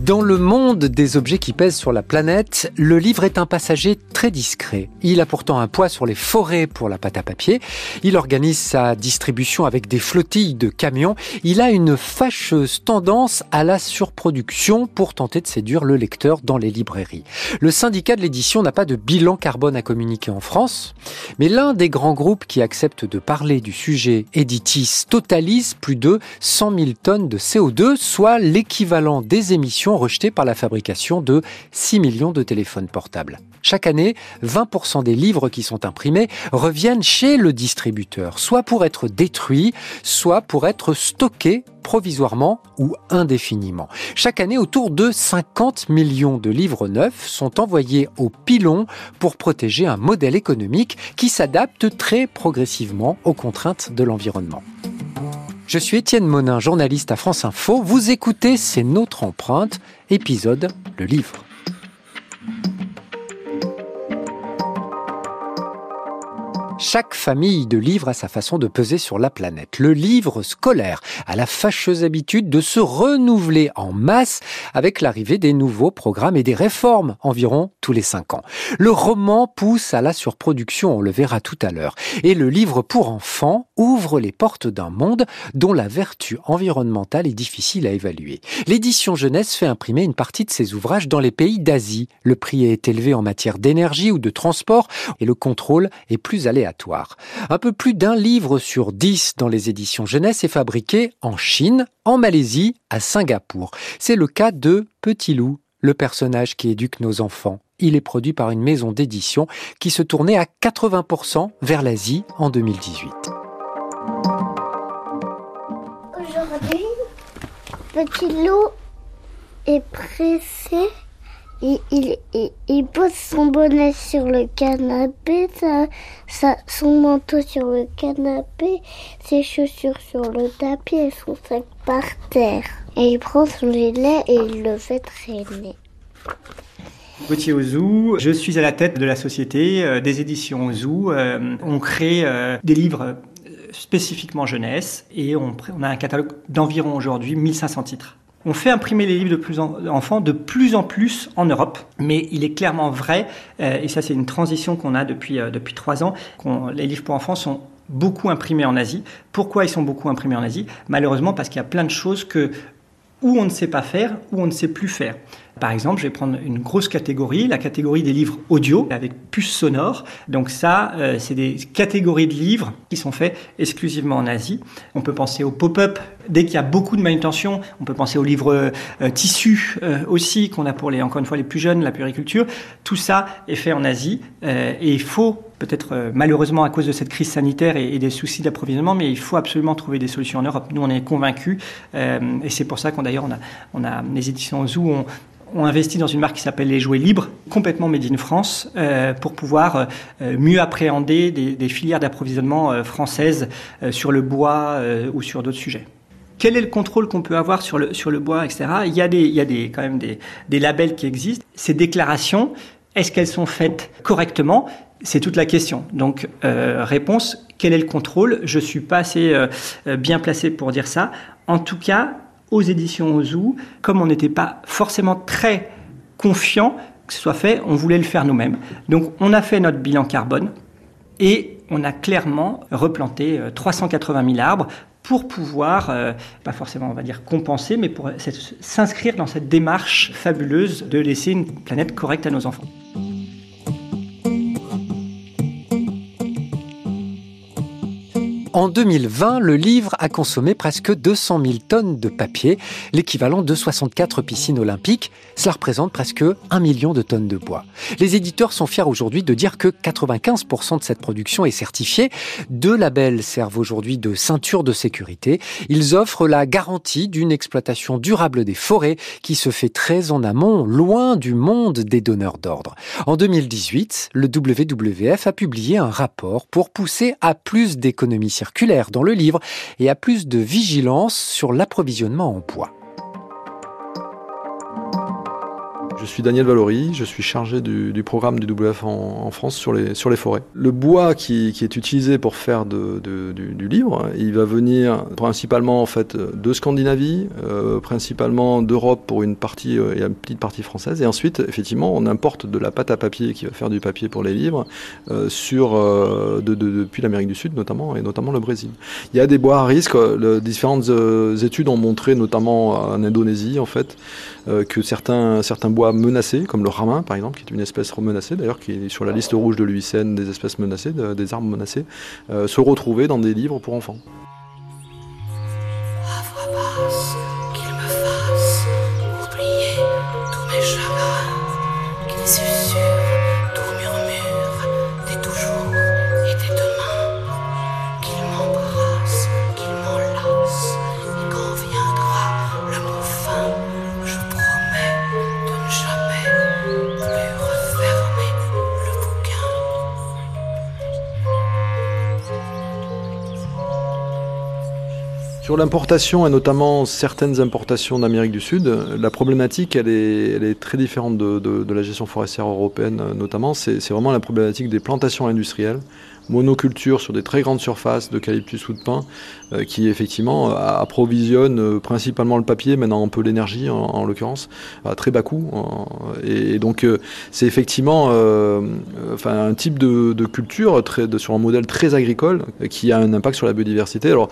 Dans le monde des objets qui pèsent sur la planète, le livre est un passager très discret. Il a pourtant un poids sur les forêts pour la pâte à papier. Il organise sa distribution avec des flottilles de camions. Il a une fâcheuse tendance à la surproduction pour tenter de séduire le lecteur dans les librairies. Le syndicat de l'édition n'a pas de bilan carbone à communiquer en France, mais l'un des grands groupes qui acceptent de parler du sujet, Editis, totalise plus de 100 000 tonnes de CO2, soit l'équivalent des émissions rejeté par la fabrication de 6 millions de téléphones portables. Chaque année, 20% des livres qui sont imprimés reviennent chez le distributeur, soit pour être détruits, soit pour être stockés provisoirement ou indéfiniment. Chaque année, autour de 50 millions de livres neufs sont envoyés au pilon pour protéger un modèle économique qui s'adapte très progressivement aux contraintes de l'environnement. Je suis Étienne Monin, journaliste à France Info. Vous écoutez C'est notre empreinte, épisode Le livre. Chaque famille de livres a sa façon de peser sur la planète. Le livre scolaire a la fâcheuse habitude de se renouveler en masse avec l'arrivée des nouveaux programmes et des réformes environ tous les cinq ans. Le roman pousse à la surproduction, on le verra tout à l'heure. Et le livre pour enfants ouvre les portes d'un monde dont la vertu environnementale est difficile à évaluer. L'édition jeunesse fait imprimer une partie de ses ouvrages dans les pays d'Asie. Le prix est élevé en matière d'énergie ou de transport et le contrôle est plus aléatoire. Un peu plus d'un livre sur dix dans les éditions jeunesse est fabriqué en Chine, en Malaisie, à Singapour. C'est le cas de Petit Loup, le personnage qui éduque nos enfants. Il est produit par une maison d'édition qui se tournait à 80% vers l'Asie en 2018. Aujourd'hui, Petit Loup est pressé il, pose son bonnet sur le canapé, son manteau sur le canapé, ses chaussures sur le tapis et son sac par terre. Et il prend son gilet et il le fait traîner. Gauthier Ouzou, je suis à la tête de la société euh, des éditions Ouzou. Euh, on crée euh, des livres spécifiquement jeunesse et on a un catalogue d'environ aujourd'hui 1500 titres. On fait imprimer les livres de plus en, enfants de plus en plus en Europe, mais il est clairement vrai, euh, et ça c'est une transition qu'on a depuis, euh, depuis trois ans, les livres pour enfants sont beaucoup imprimés en Asie. Pourquoi ils sont beaucoup imprimés en Asie? Malheureusement parce qu'il y a plein de choses que ou on ne sait pas faire, ou on ne sait plus faire. Par exemple, je vais prendre une grosse catégorie, la catégorie des livres audio avec puce sonore. Donc ça, euh, c'est des catégories de livres qui sont faits exclusivement en Asie. On peut penser au pop-up dès qu'il y a beaucoup de manutention. On peut penser aux livres euh, tissus euh, aussi qu'on a pour les encore une fois les plus jeunes, la puriculture. Tout ça est fait en Asie et il faut peut-être malheureusement à cause de cette crise sanitaire et, des soucis d'approvisionnement, mais il faut absolument trouver des solutions en Europe. Nous, on est convaincus et c'est pour ça qu'on d'ailleurs on a, on a les éditions Zoo ont, ont investi dans une marque qui s'appelle les jouets libres, complètement made in France, euh, pour pouvoir euh, mieux appréhender des, filières d'approvisionnement euh, françaises sur le bois ou sur d'autres sujets. Quel est le contrôle qu'on peut avoir sur le, sur le bois, etc. Il y a, des, il y a des, quand même des, des labels qui existent. Ces déclarations, est-ce qu'elles sont faites correctement? C'est toute la question. Donc, réponse, quel est le contrôle? Je suis pas assez bien placé pour dire ça. En tout cas, aux éditions Ozu, comme on n'était pas forcément très confiant que ce soit fait, on voulait le faire nous-mêmes. Donc on a fait notre bilan carbone et on a clairement replanté 380 euh, 000 arbres pour pouvoir, euh, pas forcément on va dire compenser, mais pour s'inscrire dans cette démarche fabuleuse de laisser une planète correcte à nos enfants. En 2020, le livre a consommé presque 200 000 tonnes de papier, l'équivalent de 64 piscines olympiques. Cela représente presque 1 million de tonnes de bois. Les éditeurs sont fiers aujourd'hui de dire que 95% de cette production est certifiée. Deux labels servent aujourd'hui de ceinture de sécurité. Ils offrent la garantie d'une exploitation durable des forêts qui se fait très en amont, loin du monde des donneurs d'ordre. En 2018, le WWF a publié un rapport pour pousser à plus d'économies circulaire dans le livre et à plus de vigilance sur l'approvisionnement en bois. Je suis Daniel Valory, je suis chargé du, programme du WF en, France sur les, sur les forêts. Le bois qui, est utilisé pour faire de, du, livre, il va venir principalement en fait de Scandinavie, euh, principalement d'Europe pour une partie euh, et une petite partie française, et ensuite effectivement on importe de la pâte à papier qui va faire du papier pour les livres euh, sur, depuis l'Amérique du Sud notamment et notamment le Brésil. Il y a des bois à risque, différentes études ont montré notamment en Indonésie en fait que certains, certains bois menacés, comme le ramin par exemple, qui est une espèce menacée d'ailleurs, qui est sur la liste rouge de l'UICN des espèces menacées, des arbres menacés, euh, se retrouver dans des livres pour enfants. Sur l'importation et notamment certaines importations d'Amérique du Sud, la problématique elle est, très différente de, la gestion forestière européenne notamment. C'est vraiment la problématique des plantations industrielles, monoculture sur des très grandes surfaces d'eucalyptus ou de pin, euh, qui effectivement approvisionnent euh, principalement le papier, maintenant un peu l'énergie en, l'occurrence, à très bas coût. et, donc euh, c'est effectivement un type de, culture sur un modèle très agricole qui a un impact sur la biodiversité. Alors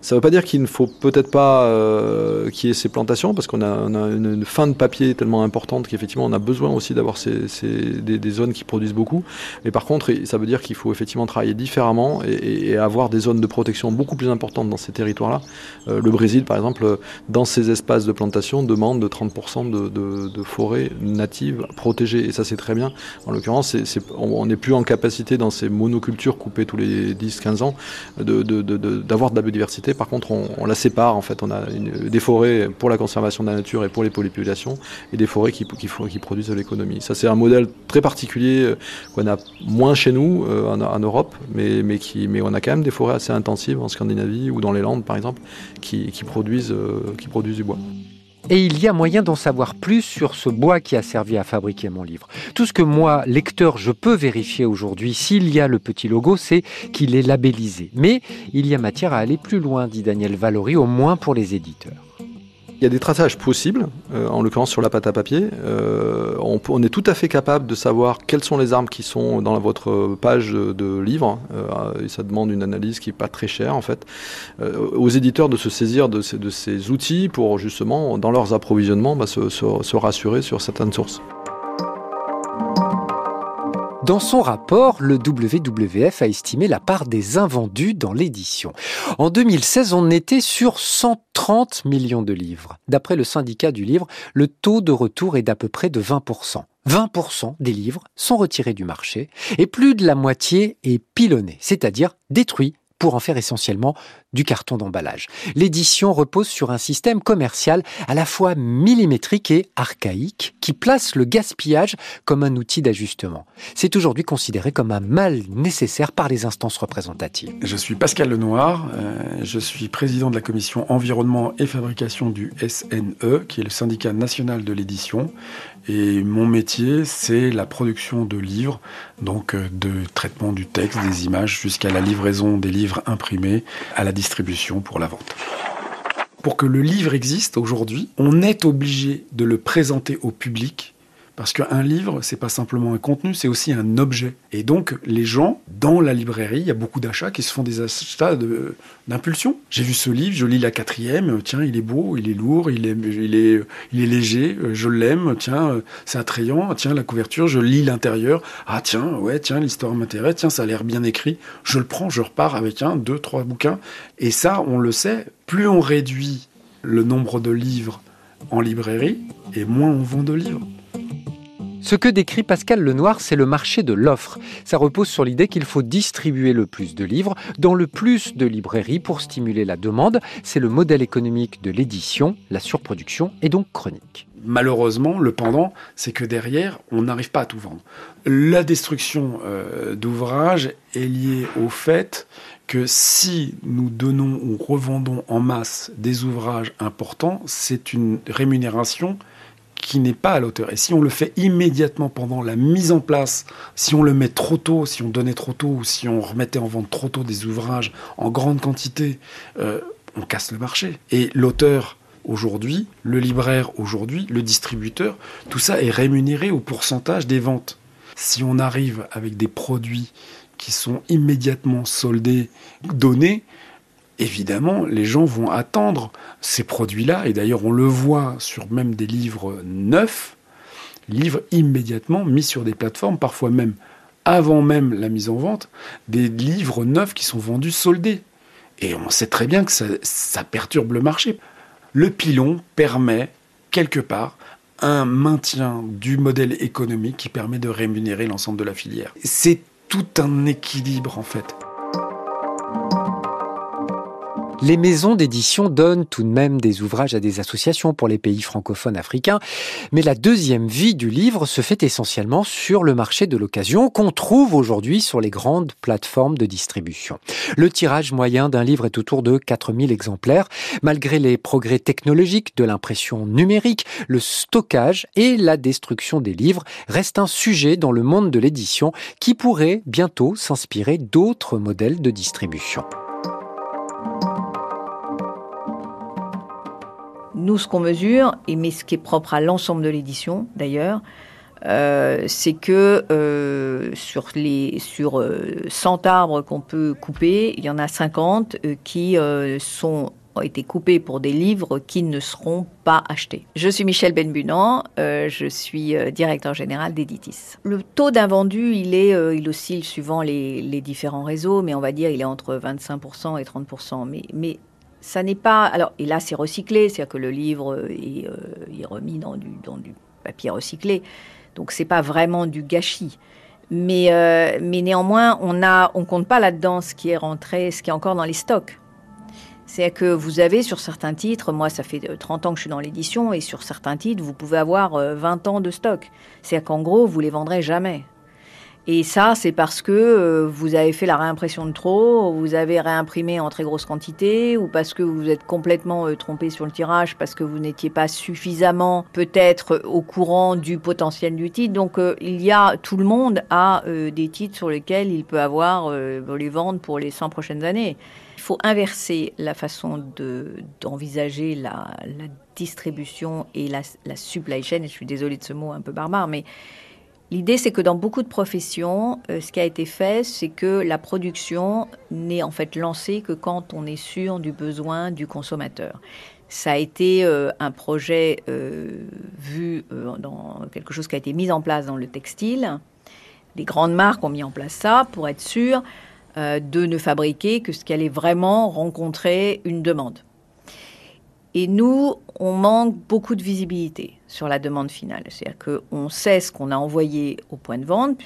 ça ne veut pas dire qu'il ne faut peut-être pas euh, qu'il y ait ces plantations, parce qu'on a, une, fin de papier tellement importante qu'effectivement on a besoin aussi d'avoir des, zones qui produisent beaucoup. Mais par contre, ça veut dire qu'il faut effectivement travailler différemment et, avoir des zones de protection beaucoup plus importantes dans ces territoires-là. Euh, le Brésil, par exemple, dans ses espaces de plantation, demande de 30% de, forêts natives protégées. Et ça, c'est très bien. En l'occurrence, on n'est plus en capacité dans ces monocultures coupées tous les 10-15 ans d'avoir de la biodiversité par contre, on, la sépare. En fait, on a des forêts pour la conservation de la nature et pour les populations, et des forêts qui, produisent de l'économie. Ça, c'est un modèle très particulier euh, qu'on a moins chez nous euh, en, Europe, mais, qui, mais on a quand même des forêts assez intensives en Scandinavie ou dans les Landes, par exemple, qui, euh, qui produisent du bois. Et il y a moyen d'en savoir plus sur ce bois qui a servi à fabriquer mon livre. Tout ce que moi, lecteur, je peux vérifier aujourd'hui, s'il y a le petit logo, c'est qu'il est labellisé. Mais il y a matière à aller plus loin, dit Daniel Valory, au moins pour les éditeurs. Il y a des traçages possibles, euh, en l'occurrence sur la pâte à papier. Euh, on, est tout à fait capable de savoir quelles sont les armes qui sont dans votre page de, livre. Euh, et ça demande une analyse qui n'est pas très chère, en fait. aux éditeurs de se saisir de ces, outils pour justement, dans leurs approvisionnements, bah, se rassurer sur certaines sources. Dans son rapport, le WWF a estimé la part des invendus dans l'édition. En 2016, on était sur 130 millions de livres. D'après le syndicat du livre, le taux de retour est d'à peu près de 20%. 20% des livres sont retirés du marché et plus de la moitié est pilonné, c'est-à-dire détruit pour en faire essentiellement du carton d'emballage. L'édition repose sur un système commercial à la fois millimétrique et archaïque qui place le gaspillage comme un outil d'ajustement. C'est aujourd'hui considéré comme un mal nécessaire par les instances représentatives. Je suis Pascal Lenoir, euh, je suis président de la commission environnement et fabrication du SNE, qui est le syndicat national de l'édition. Et mon métier, c'est la production de livres, donc euh, de traitement du texte, des images, jusqu'à la livraison des livres imprimés à la distribution pour la vente. Pour que le livre existe aujourd'hui, on est obligé de le présenter au public parce qu'un livre, c'est pas simplement un contenu, c'est aussi un objet. Et donc, les gens, dans la librairie, il y a beaucoup d'achats qui se font des achats d'impulsion. J'ai vu ce livre, je lis la quatrième, tiens, il est beau, il est lourd, il est, il est, il est léger, je l'aime, tiens, c'est attrayant, tiens, la couverture, je lis l'intérieur, ah tiens, ouais, tiens, l'histoire m'intéresse, tiens, ça a l'air bien écrit, je le prends, je repars avec un, deux, trois bouquins. Et ça, on le sait, plus on réduit le nombre de livres en librairie, et moins on vend de livres. Ce que décrit Pascal Lenoir, c'est le marché de l'offre. Ça repose sur l'idée qu'il faut distribuer le plus de livres dans le plus de librairies pour stimuler la demande. C'est le modèle économique de l'édition, la surproduction est donc chronique. Malheureusement, le pendant, c'est que derrière, on n'arrive pas à tout vendre. La destruction euh, d'ouvrages est liée au fait que si nous donnons ou revendons en masse des ouvrages importants, c'est une rémunération qui n'est pas à l'auteur. Et si on le fait immédiatement pendant la mise en place, si on le met trop tôt, si on donnait trop tôt, ou si on remettait en vente trop tôt des ouvrages en grande quantité, euh, on casse le marché. Et l'auteur aujourd'hui, le libraire aujourd'hui, le distributeur, tout ça est rémunéré au pourcentage des ventes. Si on arrive avec des produits qui sont immédiatement soldés, donnés, évidemment, les gens vont attendre ces produits-là. Et d'ailleurs, on le voit sur même des livres neufs, livres immédiatement mis sur des plateformes, parfois même avant même la mise en vente, des livres neufs qui sont vendus soldés. Et on sait très bien que ça, ça perturbe le marché. Le pilon permet, quelque part, un maintien du modèle économique qui permet de rémunérer l'ensemble de la filière. C'est tout un équilibre en fait. Les maisons d'édition donnent tout de même des ouvrages à des associations pour les pays francophones africains, mais la deuxième vie du livre se fait essentiellement sur le marché de l'occasion qu'on trouve aujourd'hui sur les grandes plateformes de distribution. Le tirage moyen d'un livre est autour de 4000 exemplaires. Malgré les progrès technologiques de l'impression numérique, le stockage et la destruction des livres restent un sujet dans le monde de l'édition qui pourrait bientôt s'inspirer d'autres modèles de distribution. Nous, ce qu'on mesure, et mais ce qui est propre à l'ensemble de l'édition d'ailleurs, euh, c'est que euh, sur les sur 100 euh, arbres qu'on peut couper, il y en a 50 qui sont ont été coupés pour des livres qui ne seront pas achetés. Je suis Michel Benbunan, je suis directeur général d'Editis. Le taux d'invendu, il est, il oscille suivant les, les, différents réseaux, mais on va dire il est entre 25% et 30%. Mais, mais ça n'est pas. Alors, et là, c'est recyclé, c'est-à-dire que le livre est, euh, remis dans du, dans du, papier recyclé. Donc, c'est pas vraiment du gâchis. Mais, euh, mais néanmoins, on ne on compte pas là-dedans ce qui est rentré, ce qui est encore dans les stocks. C'est que vous avez sur certains titres, moi ça fait 30 ans que je suis dans l'édition, et sur certains titres, vous pouvez avoir 20 euh, ans de stock. C'est-à-dire qu'en gros, vous les vendrez jamais. Et ça, c'est parce que euh, vous avez fait la réimpression de trop, vous avez réimprimé en très grosse quantité, ou parce que vous êtes complètement euh, trompé sur le tirage, parce que vous n'étiez pas suffisamment peut-être au courant du potentiel du titre. Donc euh, il y a tout le monde a des titres sur lesquels il peut avoir les vendre pour les 100 prochaines années. Il faut inverser la façon d'envisager la, la, distribution et la, la supply chain. Et je suis désolée de ce mot un peu barbare, mais L'idée, c'est que dans beaucoup de professions, euh, ce qui a été fait, c'est que la production n'est en fait lancée que quand on est sûr du besoin du consommateur. Ça a été euh, un projet euh, vu dans quelque chose qui a été mis en place dans le textile. Les grandes marques ont mis en place ça pour être sûr de ne fabriquer que ce qui allait vraiment rencontrer une demande. Et nous, on manque beaucoup de visibilité sur la demande finale. C'est-à-dire qu'on sait ce qu'on a envoyé au point de vente,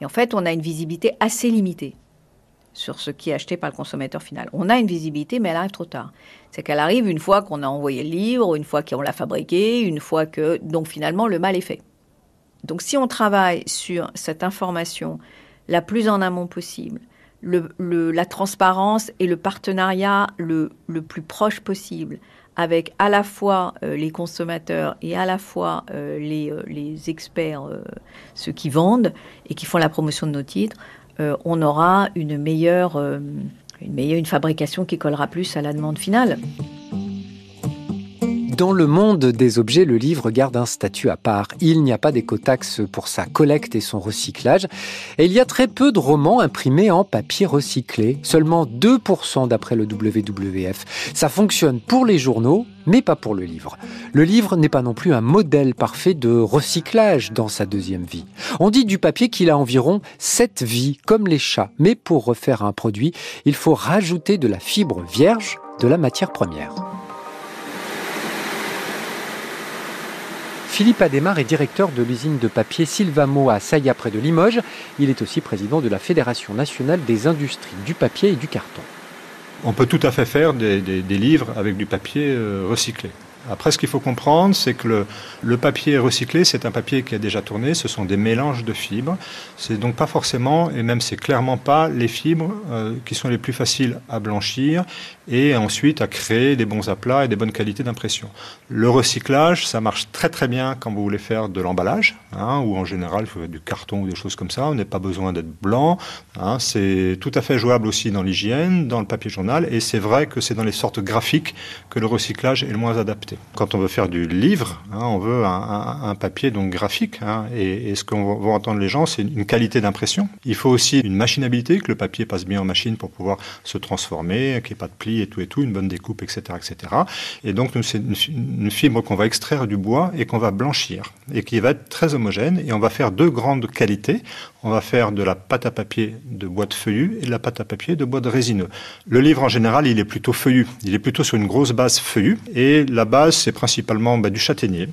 et en fait, on a une visibilité assez limitée sur ce qui est acheté par le consommateur final. On a une visibilité, mais elle arrive trop tard. C'est qu'elle arrive une fois qu'on a envoyé le livre, une fois qu'on l'a fabriqué, une fois que... Donc finalement, le mal est fait. Donc si on travaille sur cette information la plus en amont possible, la transparence et le partenariat le plus proche possible avec à la fois euh, les consommateurs et à la fois euh, les, euh, les, experts, ceux qui vendent et qui font la promotion de nos titres, on aura une meilleure, une meilleure une fabrication qui collera plus à la demande finale. Dans le monde des objets, le livre garde un statut à part. Il n'y a pas d'écotaxe pour sa collecte et son recyclage. Et il y a très peu de romans imprimés en papier recyclé. Seulement 2% d'après le WWF. Ça fonctionne pour les journaux, mais pas pour le livre. Le livre n'est pas non plus un modèle parfait de recyclage dans sa deuxième vie. On dit du papier qu'il a environ 7 vies, comme les chats. Mais pour refaire un produit, il faut rajouter de la fibre vierge, de la matière première. Philippe Adémar est directeur de l'usine de papier Sylvamo à Saïa près de Limoges. Il est aussi président de la Fédération nationale des industries du papier et du carton. On peut tout à fait faire des, livres avec du papier euh, recyclé. Après, ce qu'il faut comprendre, c'est que le, papier recyclé, c'est un papier qui a déjà tourné, ce sont des mélanges de fibres. C'est donc pas forcément, et même c'est clairement pas, les fibres euh, qui sont les plus faciles à blanchir et ensuite à créer des bons aplats et des bonnes qualités d'impression. Le recyclage, ça marche très très bien quand vous voulez faire de l'emballage, hein, ou en général, du carton ou des choses comme ça. On n'a pas besoin d'être blanc. Hein, c'est tout à fait jouable aussi dans l'hygiène, dans le papier journal, et c'est vrai que c'est dans les sortes graphiques que le recyclage est le moins adapté. Quand on veut faire du livre, hein, on veut un, papier donc graphique, hein, et, ce qu'on va entendre les gens, c'est une qualité d'impression. Il faut aussi une machinabilité, que le papier passe bien en machine pour pouvoir se transformer, qu'il n'y ait pas de plis et tout et tout, une bonne découpe, etc., etc. Et donc c'est une, fibre qu'on va extraire du bois et qu'on va blanchir, et qui va être très homogène, et on va faire deux grandes qualités. On va faire de la pâte à papier de bois de feuillu et de la pâte à papier de bois de résineux. Le livre en général, il est plutôt feuillu, il est plutôt sur une grosse base feuillue, et la c'est principalement bah, du châtaignier,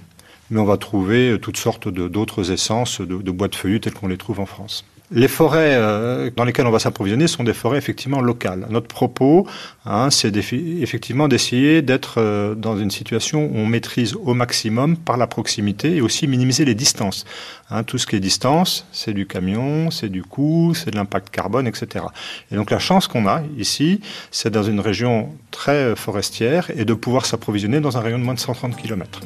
mais on va trouver toutes sortes d'autres essences de, bois de feuillu telles qu'on les trouve en France. Les forêts euh, dans lesquelles on va s'approvisionner sont des forêts effectivement locales. Notre propos, hein, c'est effectivement d'essayer d'être euh, dans une situation où on maîtrise au maximum par la proximité et aussi minimiser les distances. Hein, tout ce qui est distance, c'est du camion, c'est du coût, c'est de l'impact carbone, etc. Et donc la chance qu'on a ici, c'est dans une région très forestière et de pouvoir s'approvisionner dans un rayon de moins de 130 km.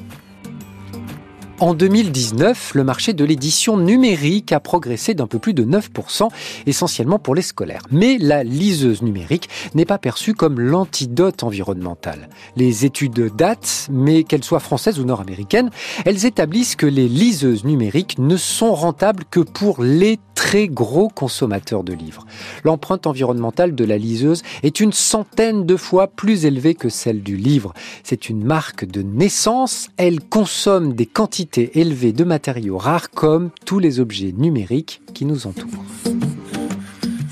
En 2019, le marché de l'édition numérique a progressé d'un peu plus de 9%, essentiellement pour les scolaires. Mais la liseuse numérique n'est pas perçue comme l'antidote environnemental. Les études datent, mais qu'elles soient françaises ou nord-américaines, elles établissent que les liseuses numériques ne sont rentables que pour les gros consommateurs de livres. L'empreinte environnementale de la liseuse est une centaine de fois plus élevée que celle du livre. C'est une marque de naissance. Elle consomme des quantités élevées de matériaux rares comme tous les objets numériques qui nous entourent.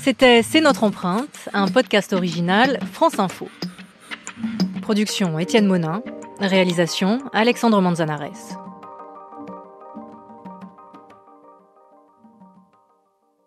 C'était C'est notre empreinte, un podcast original France Info. Production Étienne Monin, réalisation Alexandre Manzanares.